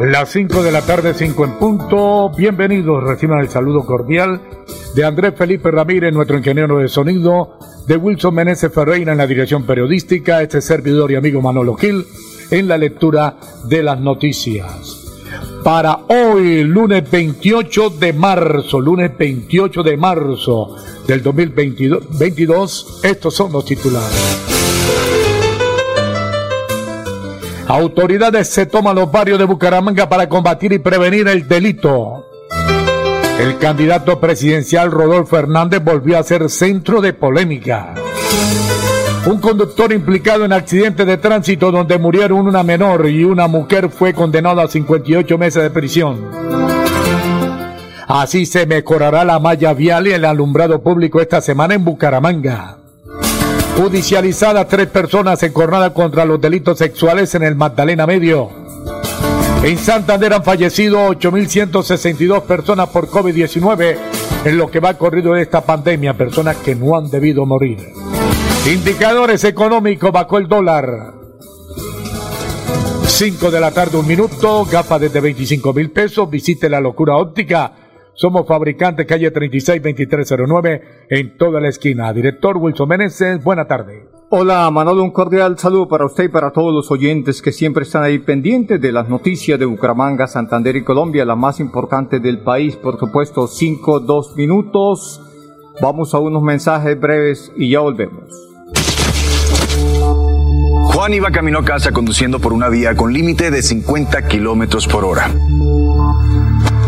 Las 5 de la tarde, 5 en punto. Bienvenidos, reciban el saludo cordial de Andrés Felipe Ramírez, nuestro ingeniero de sonido, de Wilson Meneses Ferreira en la dirección periodística, este servidor y amigo Manolo Gil en la lectura de las noticias. Para hoy, lunes 28 de marzo, lunes 28 de marzo del 2022, estos son los titulares. Autoridades se toman los barrios de Bucaramanga para combatir y prevenir el delito. El candidato presidencial Rodolfo Hernández volvió a ser centro de polémica. Un conductor implicado en accidente de tránsito donde murieron una menor y una mujer fue condenado a 58 meses de prisión. Así se mejorará la malla vial y el alumbrado público esta semana en Bucaramanga. Judicializada tres personas en contra los delitos sexuales en el Magdalena Medio. En Santander han fallecido 8.162 personas por COVID-19 en lo que va corrido de esta pandemia, personas que no han debido morir. Indicadores económicos, bajó el dólar. 5 de la tarde, un minuto, gafas desde 25 mil pesos, visite la locura óptica somos fabricantes calle 362309 en toda la esquina. Director Wilson Meneses, buena tarde. Hola Manolo, un cordial saludo para usted y para todos los oyentes que siempre están ahí pendientes de las noticias de Bucaramanga, Santander y Colombia, la más importante del país, por supuesto, 5, 2 minutos. Vamos a unos mensajes breves y ya volvemos. Juan iba camino a casa conduciendo por una vía con límite de 50 kilómetros por hora.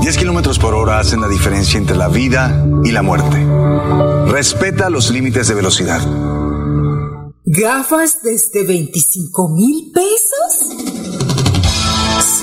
10 kilómetros por hora hacen la diferencia entre la vida y la muerte. Respeta los límites de velocidad. ¿Gafas desde 25 mil pesos?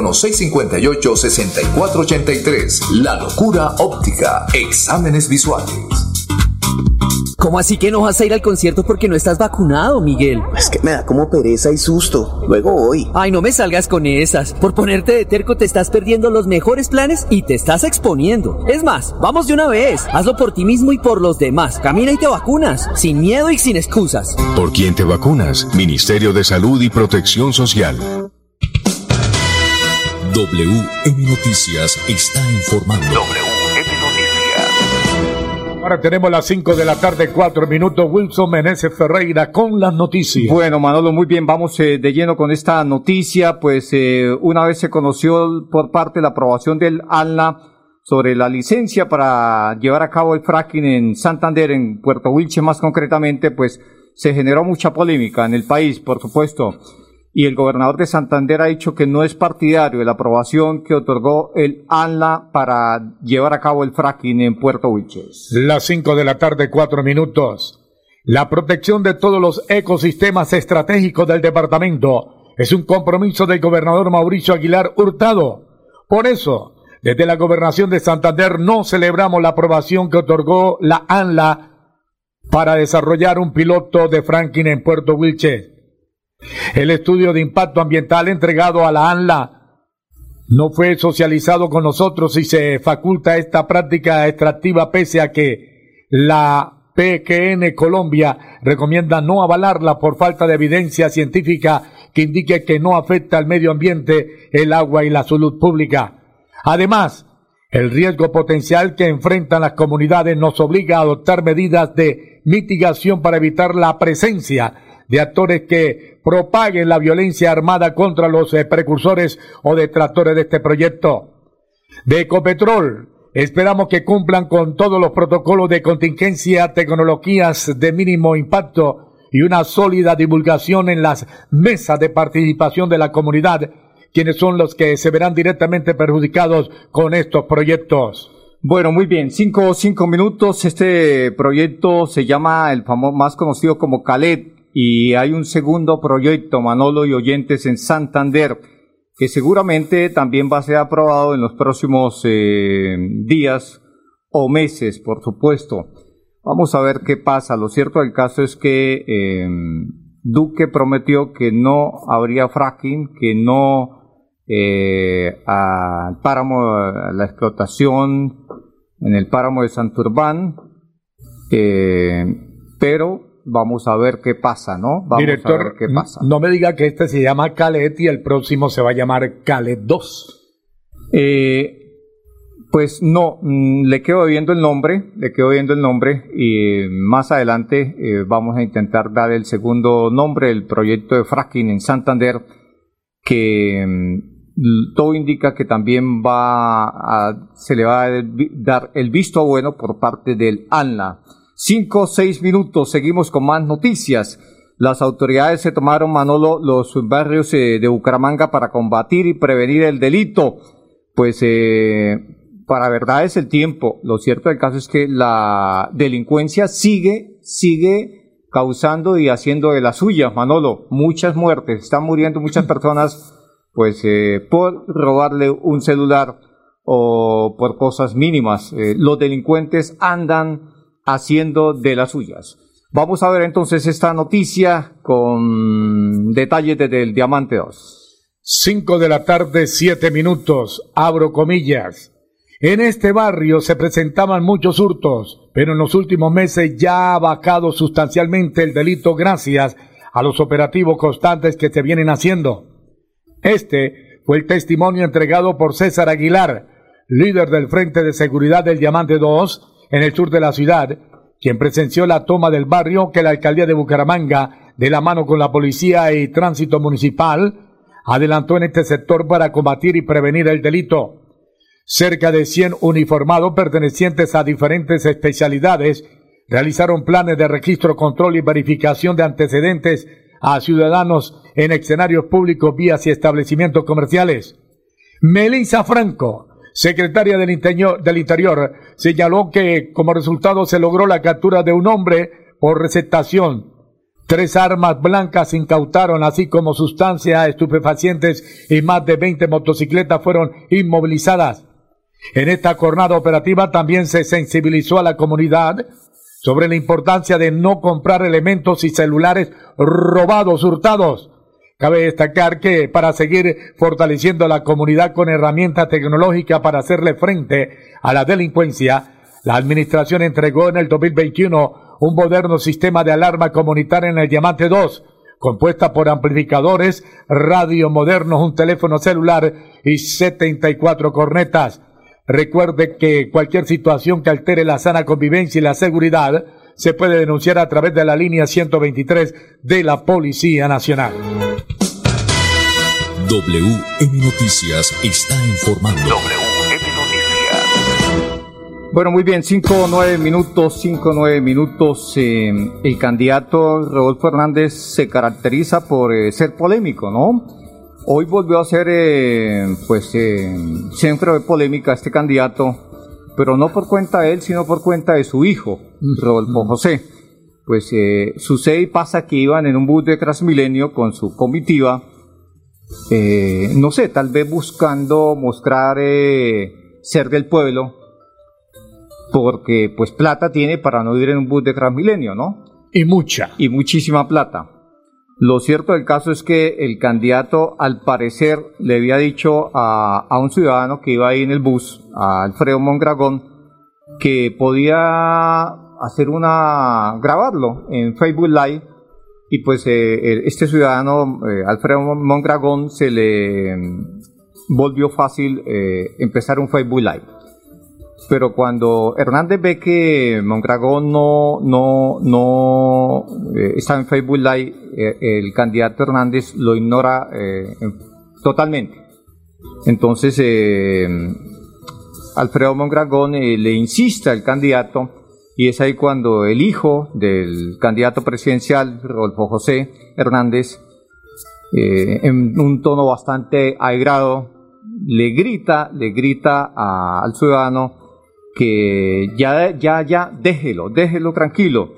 658-6483. La locura óptica. Exámenes visuales. ¿Cómo así que no vas a ir al concierto porque no estás vacunado, Miguel? Es que me da como pereza y susto. Luego voy. Ay, no me salgas con esas. Por ponerte de terco te estás perdiendo los mejores planes y te estás exponiendo. Es más, vamos de una vez. Hazlo por ti mismo y por los demás. Camina y te vacunas. Sin miedo y sin excusas. ¿Por quién te vacunas? Ministerio de Salud y Protección Social. WM Noticias está informando. WM Noticias. Ahora tenemos las 5 de la tarde, 4 minutos. Wilson Meneses Ferreira con las noticias. Bueno, Manolo, muy bien, vamos eh, de lleno con esta noticia. Pues eh, una vez se conoció por parte de la aprobación del ALNA sobre la licencia para llevar a cabo el fracking en Santander, en Puerto Wilche más concretamente, pues se generó mucha polémica en el país, por supuesto y el gobernador de Santander ha dicho que no es partidario de la aprobación que otorgó el ANLA para llevar a cabo el fracking en Puerto Wilches. Las 5 de la tarde, 4 minutos. La protección de todos los ecosistemas estratégicos del departamento es un compromiso del gobernador Mauricio Aguilar Hurtado. Por eso, desde la gobernación de Santander no celebramos la aprobación que otorgó la ANLA para desarrollar un piloto de fracking en Puerto Wilches. El estudio de impacto ambiental entregado a la ANLA no fue socializado con nosotros y se faculta esta práctica extractiva pese a que la PQN Colombia recomienda no avalarla por falta de evidencia científica que indique que no afecta al medio ambiente, el agua y la salud pública. Además, el riesgo potencial que enfrentan las comunidades nos obliga a adoptar medidas de mitigación para evitar la presencia de actores que propaguen la violencia armada contra los eh, precursores o detractores de este proyecto. De Ecopetrol, esperamos que cumplan con todos los protocolos de contingencia, tecnologías de mínimo impacto y una sólida divulgación en las mesas de participación de la comunidad, quienes son los que se verán directamente perjudicados con estos proyectos. Bueno, muy bien, cinco, cinco minutos. Este proyecto se llama el famoso, más conocido como Calet y hay un segundo proyecto, Manolo y oyentes, en Santander, que seguramente también va a ser aprobado en los próximos eh, días o meses, por supuesto. Vamos a ver qué pasa. Lo cierto del caso es que eh, Duque prometió que no habría fracking, que no eh, al páramo, la explotación en el páramo de Santurbán, pero vamos a ver qué pasa, ¿no? Vamos Director, a ver qué pasa. no me diga que este se llama Calet y el próximo se va a llamar Calet 2. Eh, pues no, mm, le quedo viendo el nombre, le quedo viendo el nombre y más adelante eh, vamos a intentar dar el segundo nombre, el proyecto de fracking en Santander, que mm, todo indica que también va a, se le va a dar el visto bueno por parte del ANLA. Cinco o seis minutos, seguimos con más noticias. Las autoridades se tomaron, Manolo, los barrios eh, de Bucaramanga para combatir y prevenir el delito. Pues eh, para verdad es el tiempo. Lo cierto del caso es que la delincuencia sigue, sigue causando y haciendo de las suyas, Manolo. Muchas muertes, están muriendo muchas personas, pues eh, por robarle un celular o por cosas mínimas. los delincuentes andan haciendo de las suyas. Vamos a ver entonces esta noticia con detalles desde el Diamante 2. 5 de la tarde, 7 minutos, abro comillas. En este barrio se presentaban muchos hurtos, pero en los últimos meses ya ha bajado sustancialmente el delito gracias a los operativos constantes que se vienen haciendo. Este fue el testimonio entregado por César Aguilar, líder del Frente de Seguridad del Diamante 2, en el sur de la ciudad, quien presenció la toma del barrio que la alcaldía de Bucaramanga, de la mano con la policía y tránsito municipal, adelantó en este sector para combatir y prevenir el delito. Cerca de 100 uniformados pertenecientes a diferentes especialidades realizaron planes de registro, control y verificación de antecedentes a ciudadanos en escenarios públicos, vías y establecimientos comerciales. Melissa Franco, secretaria del Interior, del Interior, señaló que como resultado se logró la captura de un hombre por receptación. Tres armas blancas incautaron, así como sustancias estupefacientes y más de 20 motocicletas fueron inmovilizadas. En esta jornada operativa también se sensibilizó a la comunidad sobre la importancia de no comprar elementos y celulares robados, hurtados, Cabe destacar que para seguir fortaleciendo la comunidad con herramientas tecnológicas para hacerle frente a la delincuencia, la Administración entregó en el 2021 un moderno sistema de alarma comunitaria en el Diamante 2, compuesta por amplificadores, radio modernos, un teléfono celular y 74 cornetas. Recuerde que cualquier situación que altere la sana convivencia y la seguridad se puede denunciar a través de la línea 123 de la Policía Nacional. WM Noticias está informando. WM Noticias. Bueno, muy bien, cinco o nueve minutos, cinco o nueve minutos. Eh, el candidato Rodolfo Hernández se caracteriza por eh, ser polémico, ¿no? Hoy volvió a ser, eh, pues, centro de polémica este candidato, pero no por cuenta de él, sino por cuenta de su hijo, Rodolfo José. Pues sucede y pasa que iban en un bus de Transmilenio con su comitiva eh, no sé, tal vez buscando mostrar eh, ser del pueblo, porque pues plata tiene para no ir en un bus de Transmilenio, ¿no? Y mucha. Y muchísima plata. Lo cierto del caso es que el candidato, al parecer, le había dicho a, a un ciudadano que iba ahí en el bus, a Alfredo Mondragón, que podía hacer una, grabarlo en Facebook Live, y pues eh, este ciudadano, eh, Alfredo Mondragón, se le mm, volvió fácil eh, empezar un Facebook Live. Pero cuando Hernández ve que Mondragón no, no, no está en Facebook Live, el candidato Hernández lo ignora totalmente. Entonces, Alfredo Mondragón le insiste al candidato y es ahí cuando el hijo del candidato presidencial, Rodolfo José Hernández, eh, en un tono bastante aigrado, le grita, le grita al ciudadano que ya, ya, ya, déjelo, déjelo tranquilo.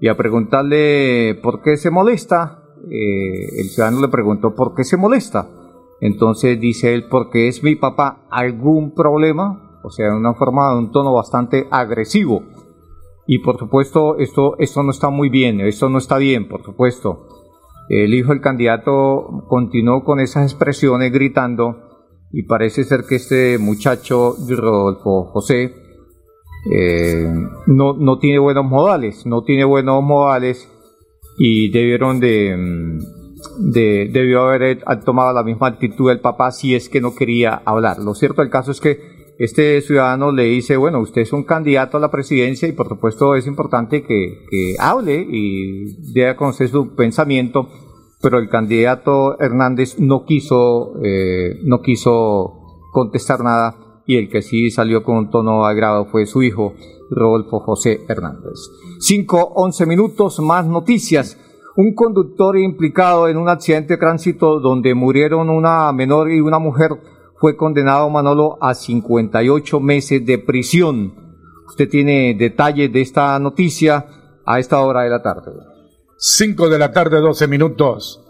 Y a preguntarle por qué se molesta, eh, el ciudadano le preguntó por qué se molesta. Entonces dice él, porque es mi papá, ¿algún problema? O sea, de una forma, de un tono bastante agresivo. Y por supuesto, esto, esto no está muy bien, esto no está bien, por supuesto. El hijo del candidato continuó con esas expresiones gritando y parece ser que este muchacho, Rodolfo José, eh, no, no tiene buenos modales, no tiene buenos modales y debieron de, mm, de, debió haber tomado la misma actitud del papá si es que no quería hablar. Lo cierto del caso es que este ciudadano le dice, bueno, usted es un candidato a la presidencia y por supuesto es importante que, hable y dé a conocer su pensamiento, pero el candidato Hernández no quiso, eh, no quiso contestar nada y el que sí salió con un tono agrado fue su hijo, Rodolfo José Hernández. Cinco, once minutos, más noticias. Un conductor implicado en un accidente de tránsito donde murieron una menor y una mujer fue condenado Manolo a 58 meses de prisión. Usted tiene detalles de esta noticia a esta hora de la tarde. 5 de la tarde, 12 minutos.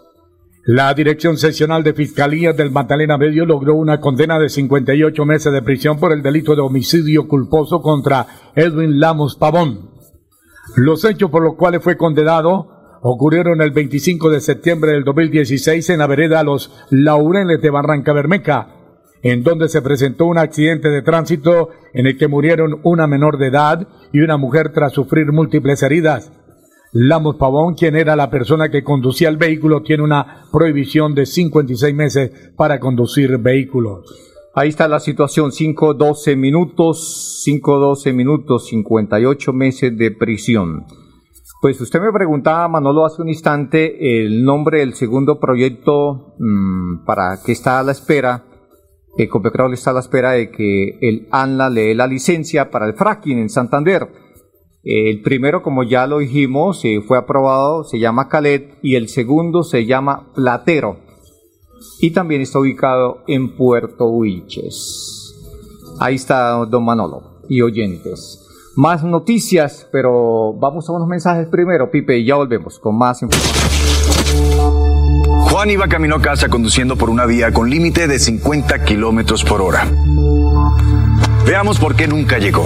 La Dirección Seccional de Fiscalía del Magdalena Medio logró una condena de 58 meses de prisión por el delito de homicidio culposo contra Edwin Lamos Pavón. Los hechos por los cuales fue condenado ocurrieron el 25 de septiembre del 2016 en la vereda Los Laureles de Barranca Bermeja en donde se presentó un accidente de tránsito en el que murieron una menor de edad y una mujer tras sufrir múltiples heridas. Lamos Pavón, quien era la persona que conducía el vehículo, tiene una prohibición de 56 meses para conducir vehículos. Ahí está la situación, 5-12 minutos, 5-12 minutos, 58 meses de prisión. Pues usted me preguntaba, Manolo, hace un instante el nombre del segundo proyecto mm, para que está a la espera que Copetrol está a la espera de que el ANLA le dé la licencia para el fracking en Santander. El primero, como ya lo dijimos, eh, fue aprobado, se llama Calet, y el segundo se llama Platero. Y también está ubicado en Puerto Wilches. Ahí está don Manolo y oyentes. Más noticias, pero vamos a unos mensajes primero, Pipe, y ya volvemos con más información. Juan iba camino a casa conduciendo por una vía con límite de 50 kilómetros por hora. Veamos por qué nunca llegó.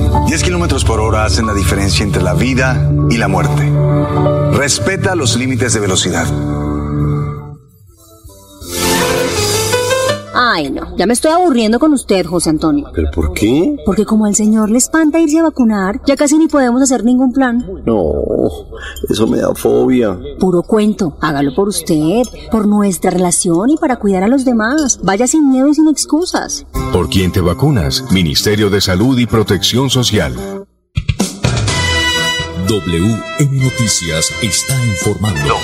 10 kilómetros por hora hacen la diferencia entre la vida y la muerte. Respeta los límites de velocidad. Ay, no, ya me estoy aburriendo con usted, José Antonio. ¿Pero por qué? Porque como al señor le espanta irse a vacunar, ya casi ni podemos hacer ningún plan. No, eso me da fobia. Puro cuento, hágalo por usted, por nuestra relación y para cuidar a los demás. Vaya sin miedo y sin excusas. ¿Por quién te vacunas? Ministerio de Salud y Protección Social. WM Noticias está informando.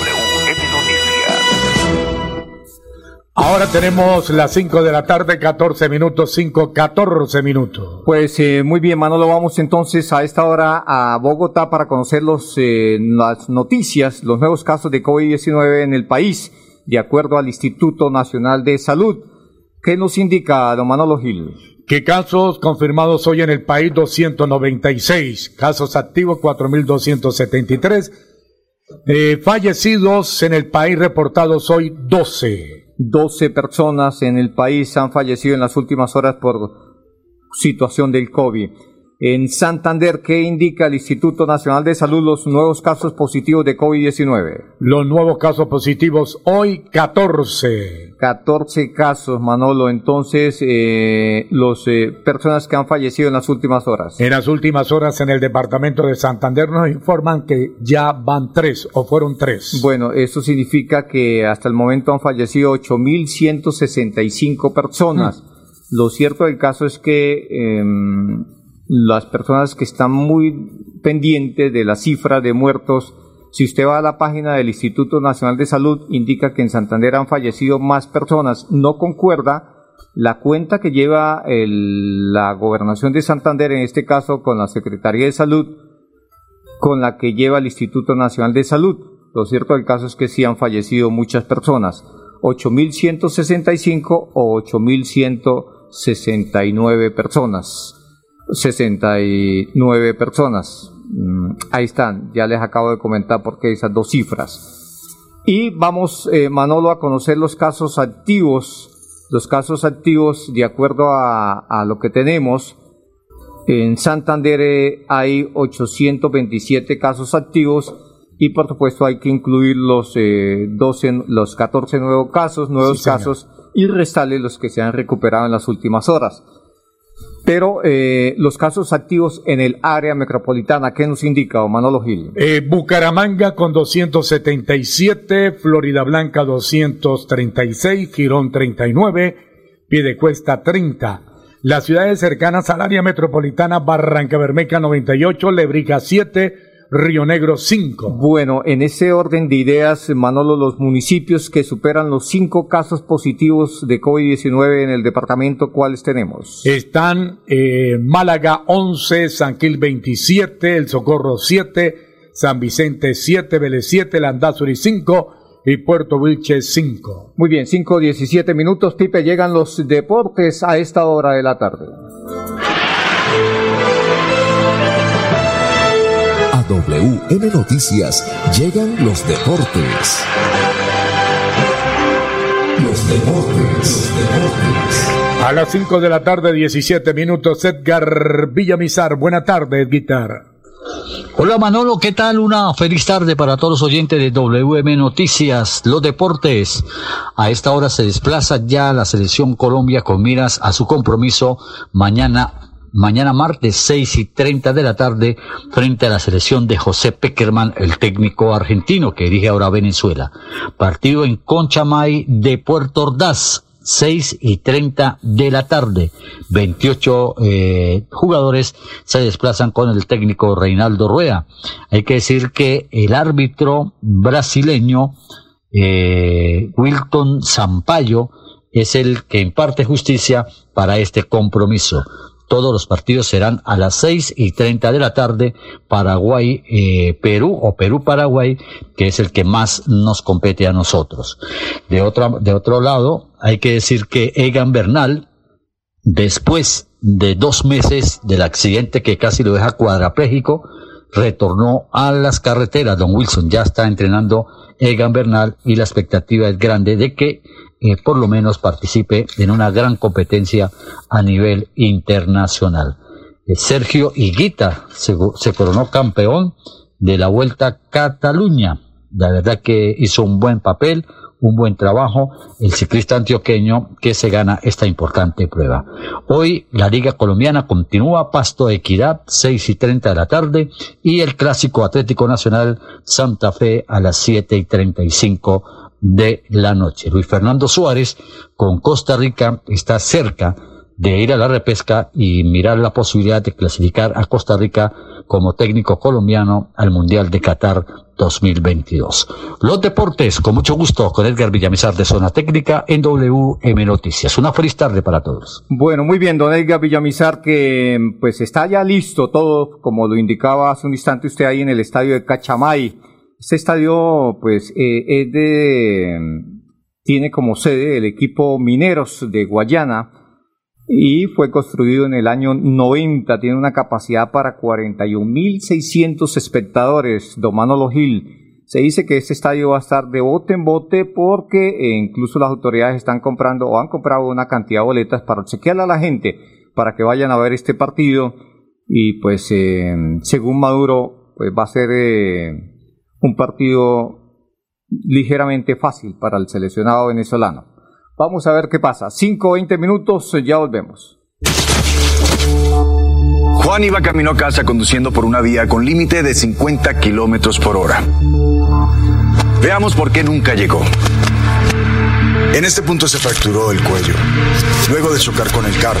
Ahora tenemos las 5 de la tarde, 14 minutos, 5, 14 minutos. Pues eh, muy bien, Manolo, vamos entonces a esta hora a Bogotá para conocer los, eh, las noticias, los nuevos casos de COVID-19 en el país. de acuerdo al Instituto Nacional de Salud. ¿Qué nos indica, don Manolo Gil? ¿Qué casos confirmados hoy en el país? 296. Casos activos 4.273. Eh, fallecidos en el país reportados hoy 12. 12 personas en el país han fallecido en las últimas horas por situación del COVID. En Santander, ¿qué indica el Instituto Nacional de Salud los nuevos casos positivos de COVID-19? Los nuevos casos positivos hoy 14. 14 casos, Manolo. Entonces, eh, los eh, personas que han fallecido en las últimas horas. En las últimas horas en el departamento de Santander nos informan que ya van tres o fueron tres. Bueno, eso significa que hasta el momento han fallecido 8.165 personas. Mm. Lo cierto del caso es que... Eh, las personas que están muy pendientes de la cifra de muertos, si usted va a la página del Instituto Nacional de Salud, indica que en Santander han fallecido más personas. No concuerda la cuenta que lleva la gobernación de Santander, en este caso con la Secretaría de Salud, con la que lleva el Instituto Nacional de Salud. Lo cierto del caso es que sí han fallecido muchas personas, 8.165 o 8.169 personas. 69 personas. Mm, ahí están, ya les acabo de comentar por qué esas dos cifras. Y vamos, eh, Manolo, a conocer los casos activos. Los casos activos, de acuerdo a, a lo que tenemos, en Santander eh, hay 827 casos activos y por supuesto hay que incluir los, eh, 12, los 14 nuevos casos, nuevos casos y restarle los que se han recuperado en las últimas horas. Pero eh, los casos activos en el área metropolitana, ¿qué nos indica, Manolo Gil? Eh, Bucaramanga con 277, Florida Blanca 236, Girón 39, Piedecuesta 30. Las ciudades cercanas al área metropolitana, Barranca Bermeja 98, Lebrica 7, Río Negro 5. Bueno, en ese orden de ideas, Manolo, los municipios que superan los cinco casos positivos de COVID-19 en el departamento, ¿cuáles tenemos? Están eh, Málaga 11, San Gil 27, El Socorro 7, San Vicente 7, Vélez 7, Landazuri 5 y Puerto Vilche 5. Muy bien, 5, 17 minutos, Pipe, llegan los deportes a esta hora de la tarde. WM Noticias llegan los deportes. Los deportes, los deportes. A las 5 de la tarde, 17 minutos, Edgar Villamizar. Buena tarde, Guitar. Hola Manolo, ¿qué tal? Una feliz tarde para todos los oyentes de WM Noticias, los deportes. A esta hora se desplaza ya la selección Colombia con miras a su compromiso mañana mañana martes 6 y 30 de la tarde frente a la selección de José Peckerman, el técnico argentino que dirige ahora Venezuela. Partido en Conchamay de Puerto Ordaz. 6 y 30 de la tarde. 28 eh, jugadores se desplazan con el técnico Reinaldo Rueda. Hay que decir que el árbitro brasileño eh, Wilton Sampaio es el que imparte justicia para este compromiso. Todos los partidos serán a las seis y treinta de la tarde, Paraguay, eh, Perú o Perú-Paraguay, que es el que más nos compete a nosotros. De, otra, de otro lado, hay que decir que Egan Bernal, después de dos meses del accidente que casi lo deja cuadrapléjico, retornó a las carreteras. Don Wilson ya está entrenando Egan Bernal y la expectativa es grande de que eh, por lo menos participe en una gran competencia a nivel internacional. Eh, Sergio Higuita se, coronó campeón de la Vuelta Cataluña. La verdad que hizo un buen papel, un buen trabajo el ciclista antioqueño que se gana esta importante prueba. Hoy la Liga Colombiana continúa Pasto Equidad, 6 y 30 de la tarde, y el Clásico Atlético Nacional Santa Fe a las 7 y 35 de la noche. Luis Fernando Suárez con Costa Rica está cerca de ir a la repesca y mirar la posibilidad de clasificar a Costa Rica como técnico colombiano al Mundial de Qatar 2022. Los deportes, con mucho gusto, con Edgar Villamizar de Zona Técnica en WM Noticias. Una feliz tarde para todos. Bueno, muy bien, don Edgar Villamizar, que pues está ya listo todo, como lo indicaba hace un instante usted ahí en el estadio de Cachamay este estadio, pues, eh, es de tiene como sede el equipo Mineros de Guayana y fue construido en el año 90. Tiene una capacidad para 41.600 espectadores. Don Manolo Gil. Se dice que este estadio va a estar de bote en bote porque eh, incluso las autoridades están comprando o han comprado una cantidad de boletas para chequearle a la gente para que vayan a ver este partido y pues eh, según Maduro pues va a ser eh, un partido ligeramente fácil para el seleccionado venezolano. Vamos a ver qué pasa. 5 20 minutos, ya volvemos. Juan iba camino a casa conduciendo por una vía con límite de 50 kilómetros por hora. Veamos por qué nunca llegó. En este punto se fracturó el cuello, luego de chocar con el carro.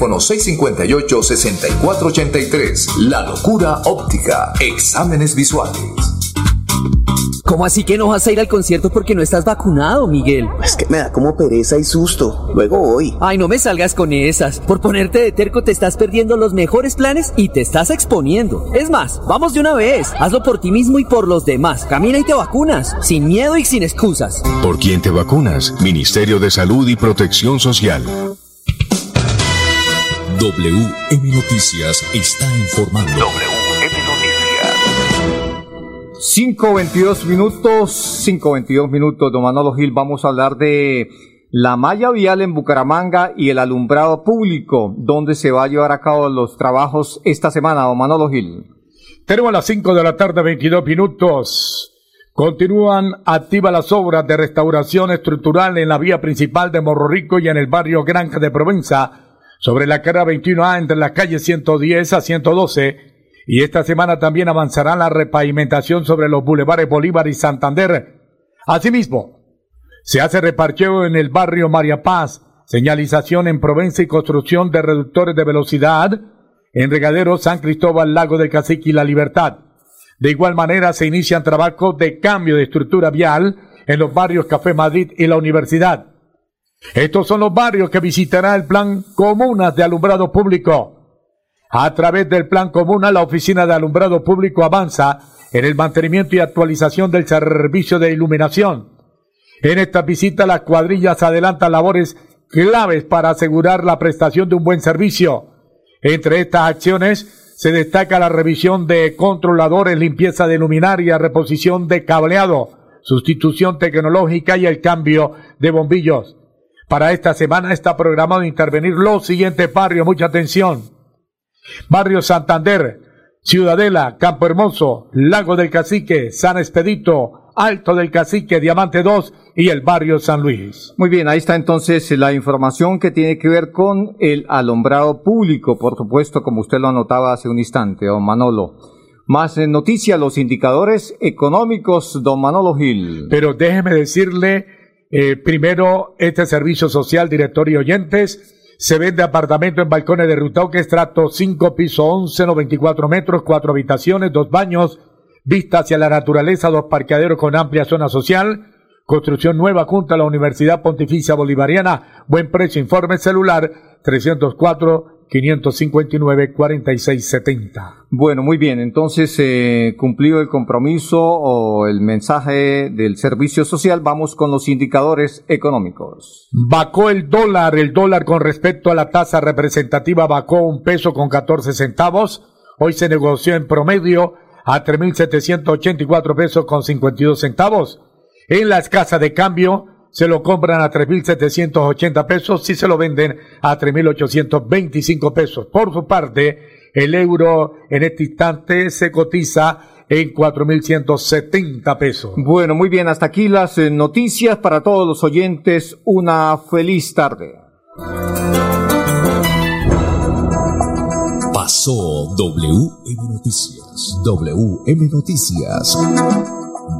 658-6483. La locura óptica. Exámenes visuales. ¿Cómo así que no vas a ir al concierto porque no estás vacunado, Miguel? Es que me da como pereza y susto. Luego voy. Ay, no me salgas con esas. Por ponerte de terco te estás perdiendo los mejores planes y te estás exponiendo. Es más, vamos de una vez. Hazlo por ti mismo y por los demás. Camina y te vacunas. Sin miedo y sin excusas. ¿Por quién te vacunas? Ministerio de Salud y Protección Social. WM Noticias está informando. WM Noticias. 5.22 minutos, 5.22 minutos, don Manolo Gil, vamos a hablar de la malla vial en Bucaramanga y el alumbrado público, donde se va a llevar a cabo los trabajos esta semana, don Manolo Gil. Tenemos las 5 de la tarde, 22 minutos. Continúan activas las obras de restauración estructural en la vía principal de Morro Rico y en el barrio Granja de Provenza, sobre la carrera 21A entre las calles 110 a 112. Y esta semana también avanzará la repavimentación sobre los bulevares Bolívar y Santander. Asimismo, se hace reparcheo en el barrio María Paz, señalización en Provenza y construcción de reductores de velocidad en Regadero San Cristóbal, Lago del Cacique y La Libertad. De igual manera se inician trabajos de cambio de estructura vial en los barrios Café Madrid y la Universidad. Estos son los barrios que visitará el Plan Comunas de Alumbrado Público. A través del Plan Comuna, la Oficina de Alumbrado Público avanza en el mantenimiento y actualización del servicio de iluminación. En esta visita, las cuadrillas adelantan labores claves para asegurar la prestación de un buen servicio. Entre estas acciones se destaca la revisión de controladores, limpieza de luminaria, reposición de cableado, sustitución tecnológica y el cambio de bombillos. Para esta semana está programado intervenir los siguientes barrios. Mucha atención. Barrio Santander, Ciudadela, Campo Hermoso, Lago del Cacique, San Expedito, Alto del Cacique, Diamante 2 y el barrio San Luis. Muy bien, ahí está entonces la información que tiene que ver con el alumbrado público, por supuesto, como usted lo anotaba hace un instante, don Manolo. Más noticias, los indicadores económicos, don Manolo Gil. Pero déjeme decirle, eh, primero, este servicio social, director y oyentes, se vende apartamento en balcones de Rutauque, estrato 5, piso 11, 94 metros, cuatro habitaciones, dos baños, vista hacia la naturaleza, dos parqueaderos con amplia zona social, construcción nueva junto a la Universidad Pontificia Bolivariana, buen precio, informe celular 304 559 4670. Bueno, muy bien, entonces eh, cumplido el compromiso o el mensaje del servicio social, vamos con los indicadores económicos. Bacó el dólar, el dólar con respecto a la tasa representativa bacó un peso con 14 centavos, hoy se negoció en promedio a 3.784 pesos con 52 centavos. En las casas de cambio se lo compran a 3.780 pesos si se lo venden a 3.825 pesos. Por su parte, el euro en este instante se cotiza en 4.170 pesos. Bueno, muy bien, hasta aquí las eh, noticias para todos los oyentes. Una feliz tarde. Pasó WM Noticias. WM Noticias.